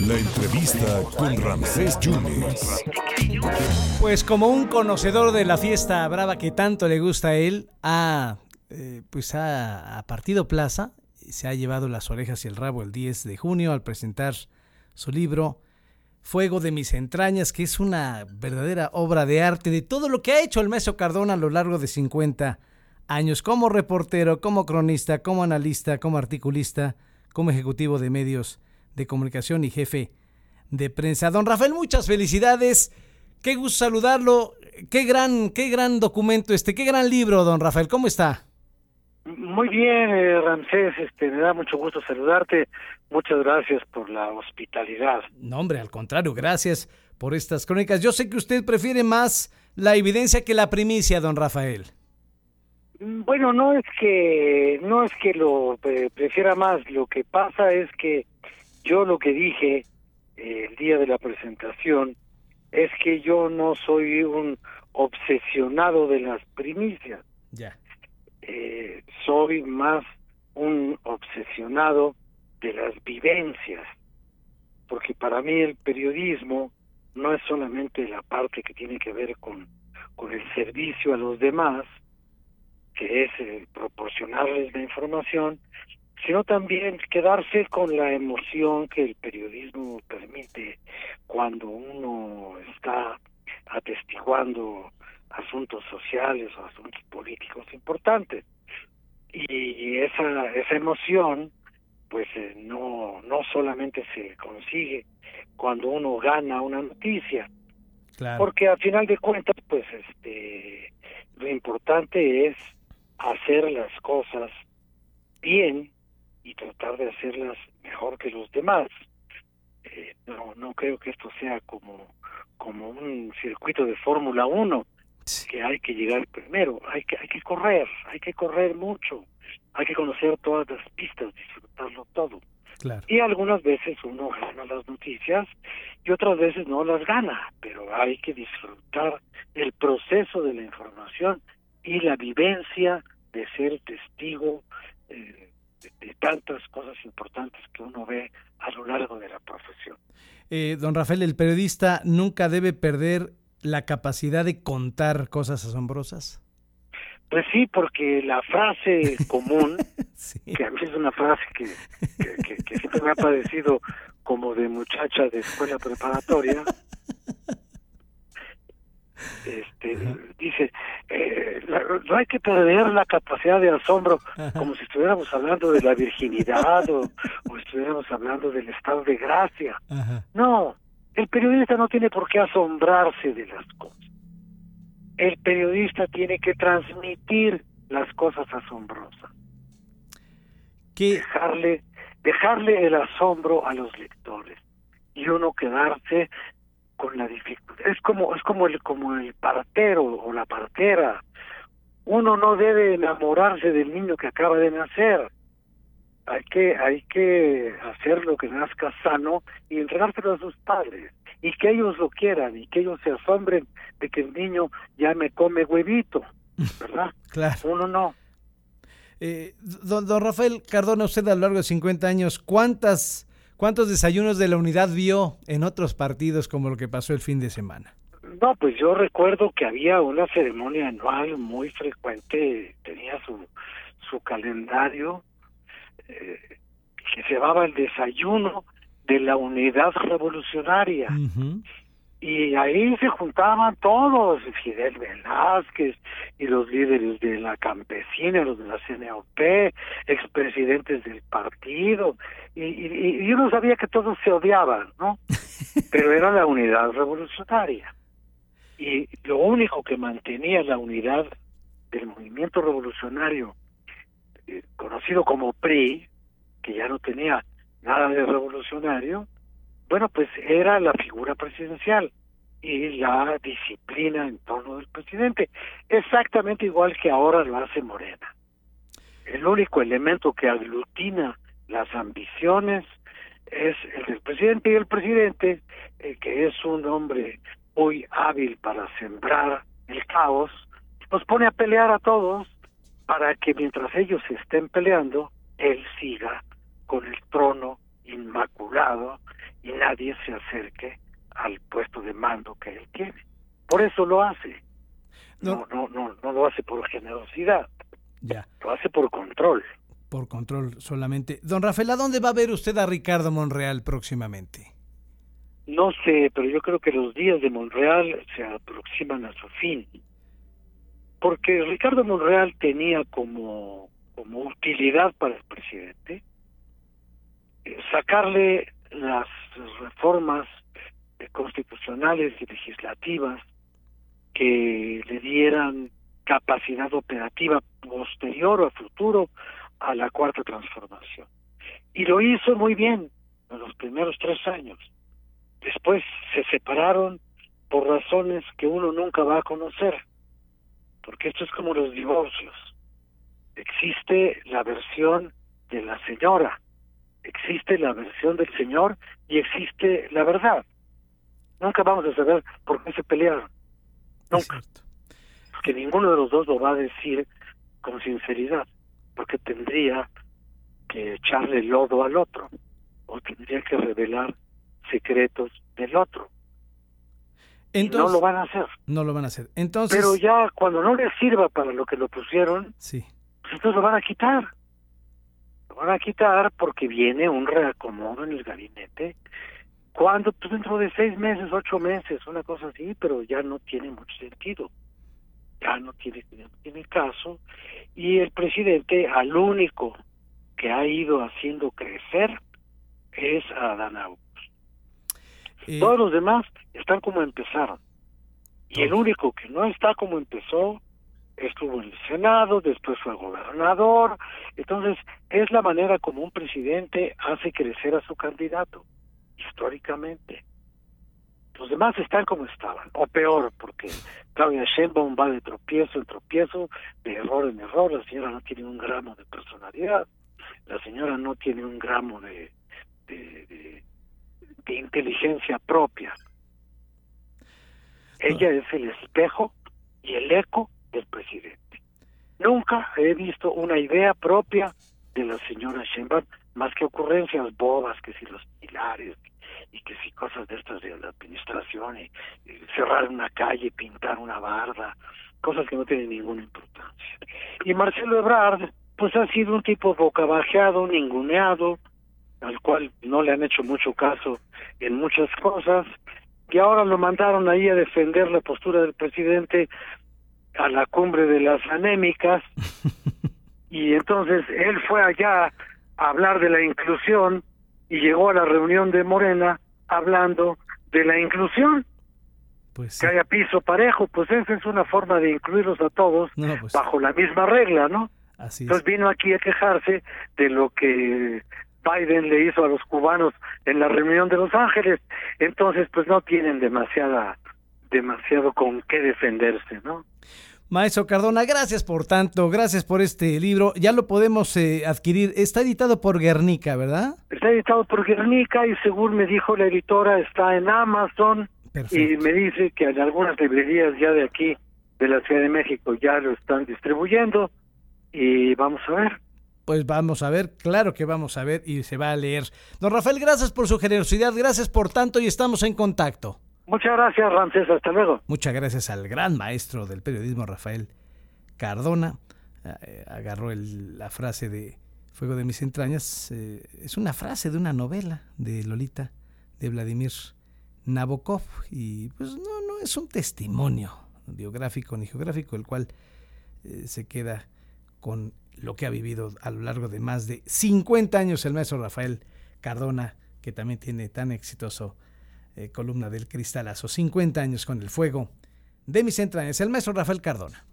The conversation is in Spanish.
La entrevista con Ramsés Yunes. Pues como un conocedor de la fiesta brava que tanto le gusta a él, ha, eh, pues ha, ha partido plaza, se ha llevado las orejas y el rabo el 10 de junio al presentar su libro Fuego de mis entrañas, que es una verdadera obra de arte de todo lo que ha hecho el maestro Cardona a lo largo de 50 años como reportero, como cronista, como analista, como articulista, como ejecutivo de medios de comunicación y jefe de prensa. Don Rafael, muchas felicidades. Qué gusto saludarlo. Qué gran, qué gran documento este, qué gran libro, don Rafael. ¿Cómo está? Muy bien, eh, Ramsés, este, me da mucho gusto saludarte. Muchas gracias por la hospitalidad. No, hombre, al contrario, gracias por estas crónicas. Yo sé que usted prefiere más la evidencia que la primicia, don Rafael. Mm, Bueno, no es que no es que lo eh, prefiera más, lo que pasa es que yo lo que dije eh, el día de la presentación es que yo no soy un obsesionado de las primicias. Ya. eh, soy más un obsesionado de las vivencias, porque para mí el periodismo no es solamente la parte que tiene que ver con, con el servicio a los demás, que es eh, proporcionarles la información, sino también quedarse con la emoción que el periodismo permite cuando uno está atestiguando asuntos sociales o asuntos políticos importantes y esa esa emoción pues eh, no no solamente se consigue cuando uno gana una noticia Claro. porque a final de cuentas pues este lo importante es hacer las cosas bien y tratar de hacerlas mejor que los demás Eh, no no creo que esto sea como como un circuito de Fórmula 1 que hay que llegar primero, hay que hay que correr, hay que correr mucho, hay que conocer todas las pistas, disfrutarlo todo. Claro. Y algunas veces uno gana las noticias y otras veces no las gana, pero hay que disfrutar el proceso de la información y la vivencia de ser testigo eh, de, de tantas cosas importantes que uno ve a lo largo de la profesión. Eh, don Rafael, el periodista nunca debe perder la capacidad de contar cosas asombrosas. Pues sí, porque la frase común, Sí. que a mí es una frase que, que, que- que siempre me ha parecido como de muchacha de escuela preparatoria, este, dice, eh, la- no hay que perder la capacidad de asombro como si estuviéramos hablando de la virginidad o, o estuviéramos hablando del estado de gracia. Ajá. No, el periodista no tiene por qué asombrarse de las cosas. El periodista tiene que transmitir las cosas asombrosas, ¿Qué, dejarle, dejarle el asombro a los lectores y uno quedarse con la dificultad. Es como es como el como el partero o la partera. Uno no debe enamorarse del niño que acaba de nacer. Hay que hay que hacer lo que nazca sano y entregárselo a sus padres y que ellos lo quieran y que ellos se asombren de que el niño ya me come huevito, ¿verdad? claro. Uno no. Eh, don, don Rafael Cardona, usted a lo largo de 50 años, ¿cuántas, ¿cuántos desayunos de la unidad vio en otros partidos como lo que pasó el fin de semana? No, pues yo recuerdo que había una ceremonia anual muy frecuente, tenía su, su calendario eh, que se llamaba el desayuno de la unidad revolucionaria. Ujú. Y ahí se juntaban todos, Fidel Velázquez y los líderes de la campesina, los de la CNOP, expresidentes del partido, y, y, y uno sabía que todos se odiaban, ¿no? Pero era la unidad revolucionaria. Y lo único que mantenía la unidad del movimiento revolucionario, eh, conocido como PRI, que ya no tenía nada de revolucionario, bueno, pues era la figura presidencial y la disciplina en torno del presidente, exactamente igual que ahora lo hace Morena. El único elemento que aglutina las ambiciones es el del presidente y el presidente, eh, que es un hombre muy hábil para sembrar el caos, nos pone a pelear a todos para que mientras ellos estén peleando, él siga con el trono lado y nadie se acerque al puesto de mando que él tiene. Por eso lo hace. No, no, no, no, lo hace por generosidad. Ya. Lo hace por control. Por control solamente. Don Rafael, ¿a dónde va a ver usted a Ricardo Monreal próximamente? No sé, pero yo creo que los días de Monreal se aproximan a su fin. Porque Ricardo Monreal tenía como, como utilidad para el presidente eh, sacarle las reformas constitucionales y legislativas que le dieran capacidad operativa posterior o a futuro a la cuarta transformación. Y lo hizo muy bien en los primeros tres años. Después se separaron por razones que uno nunca va a conocer, porque esto es como los divorcios. Existe la versión de la señora, existe la versión del señor y existe la verdad. Nunca vamos a saber por qué se pelearon. Nunca. Porque ninguno de los dos lo va a decir con sinceridad, porque tendría que echarle lodo al otro, o tendría que revelar secretos del otro. Entonces, no lo van a hacer. No lo van a hacer. Entonces, Pero ya cuando no les sirva para lo que lo pusieron, sí. pues entonces lo van a quitar. Lo van a quitar porque viene un reacomodo en el gabinete cuando pues dentro de seis meses, ocho meses, una cosa así, pero ya no tiene mucho sentido, ya no tiene, no tiene caso, y el presidente al único que ha ido haciendo crecer es a Adán Augusto. Eh, Todos los demás están como empezaron, y el único que no está como empezó estuvo en el Senado, después fue gobernador, entonces es la manera como un presidente hace crecer a su candidato históricamente. Los demás están como estaban, o peor, porque Claudia Sheinbaum va de tropiezo en tropiezo, de error en error, la señora no tiene un gramo de personalidad, la señora no tiene un gramo de, de, inteligencia propia. Ella es el espejo y el eco del presidente. Nunca he visto una idea propia de la señora Sheinbaum, más que ocurrencias bobas, que si los pilares, y que si cosas de estas de la administración, y, cerrar una calle, pintar una barda, cosas que no tienen ninguna importancia. Y Marcelo Ebrard, pues ha sido un tipo bocabajeado, ninguneado, al cual no le han hecho mucho caso en muchas cosas, y ahora lo mandaron ahí a defender la postura del presidente a la cumbre de las anémicas, y entonces él fue allá a hablar de la inclusión, y llegó a la reunión de Morena hablando de la inclusión. Pues Que haya piso parejo, pues esa es una forma de incluirlos a todos pues bajo la misma regla, ¿no? Así Entonces vino aquí a quejarse de lo que Biden le hizo a los cubanos en la reunión de Los Ángeles. Entonces, pues no tienen demasiada demasiado con qué defenderse, ¿no? Maestro Cardona, gracias por tanto, gracias por este libro. Ya lo podemos eh, adquirir. Está editado por Guernica, ¿verdad? Está editado por Guernica y según me dijo la editora está en Amazon y me dice que en algunas librerías ya de aquí, de la Ciudad de México, ya lo están distribuyendo y vamos a ver. Pues vamos a ver, claro que vamos a ver y se va a leer. Don Rafael, gracias por su generosidad, gracias por tanto y estamos en contacto. Muchas gracias, Ramsés. Hasta luego. Muchas gracias al gran maestro del periodismo, Rafael Cardona. Eh, agarró la frase de Fuego de mis entrañas. Eh, es una frase de una novela de Lolita, de Vladimir Nabokov. Y pues no, no es un testimonio biográfico ni geográfico, el cual eh, se queda con lo que ha vivido a lo largo de más de 50 años el maestro Rafael Cardona, que también tiene tan exitoso eh, columna del cristalazo, 50 años con el fuego de mis entrañas, el maestro Rafael Cardona.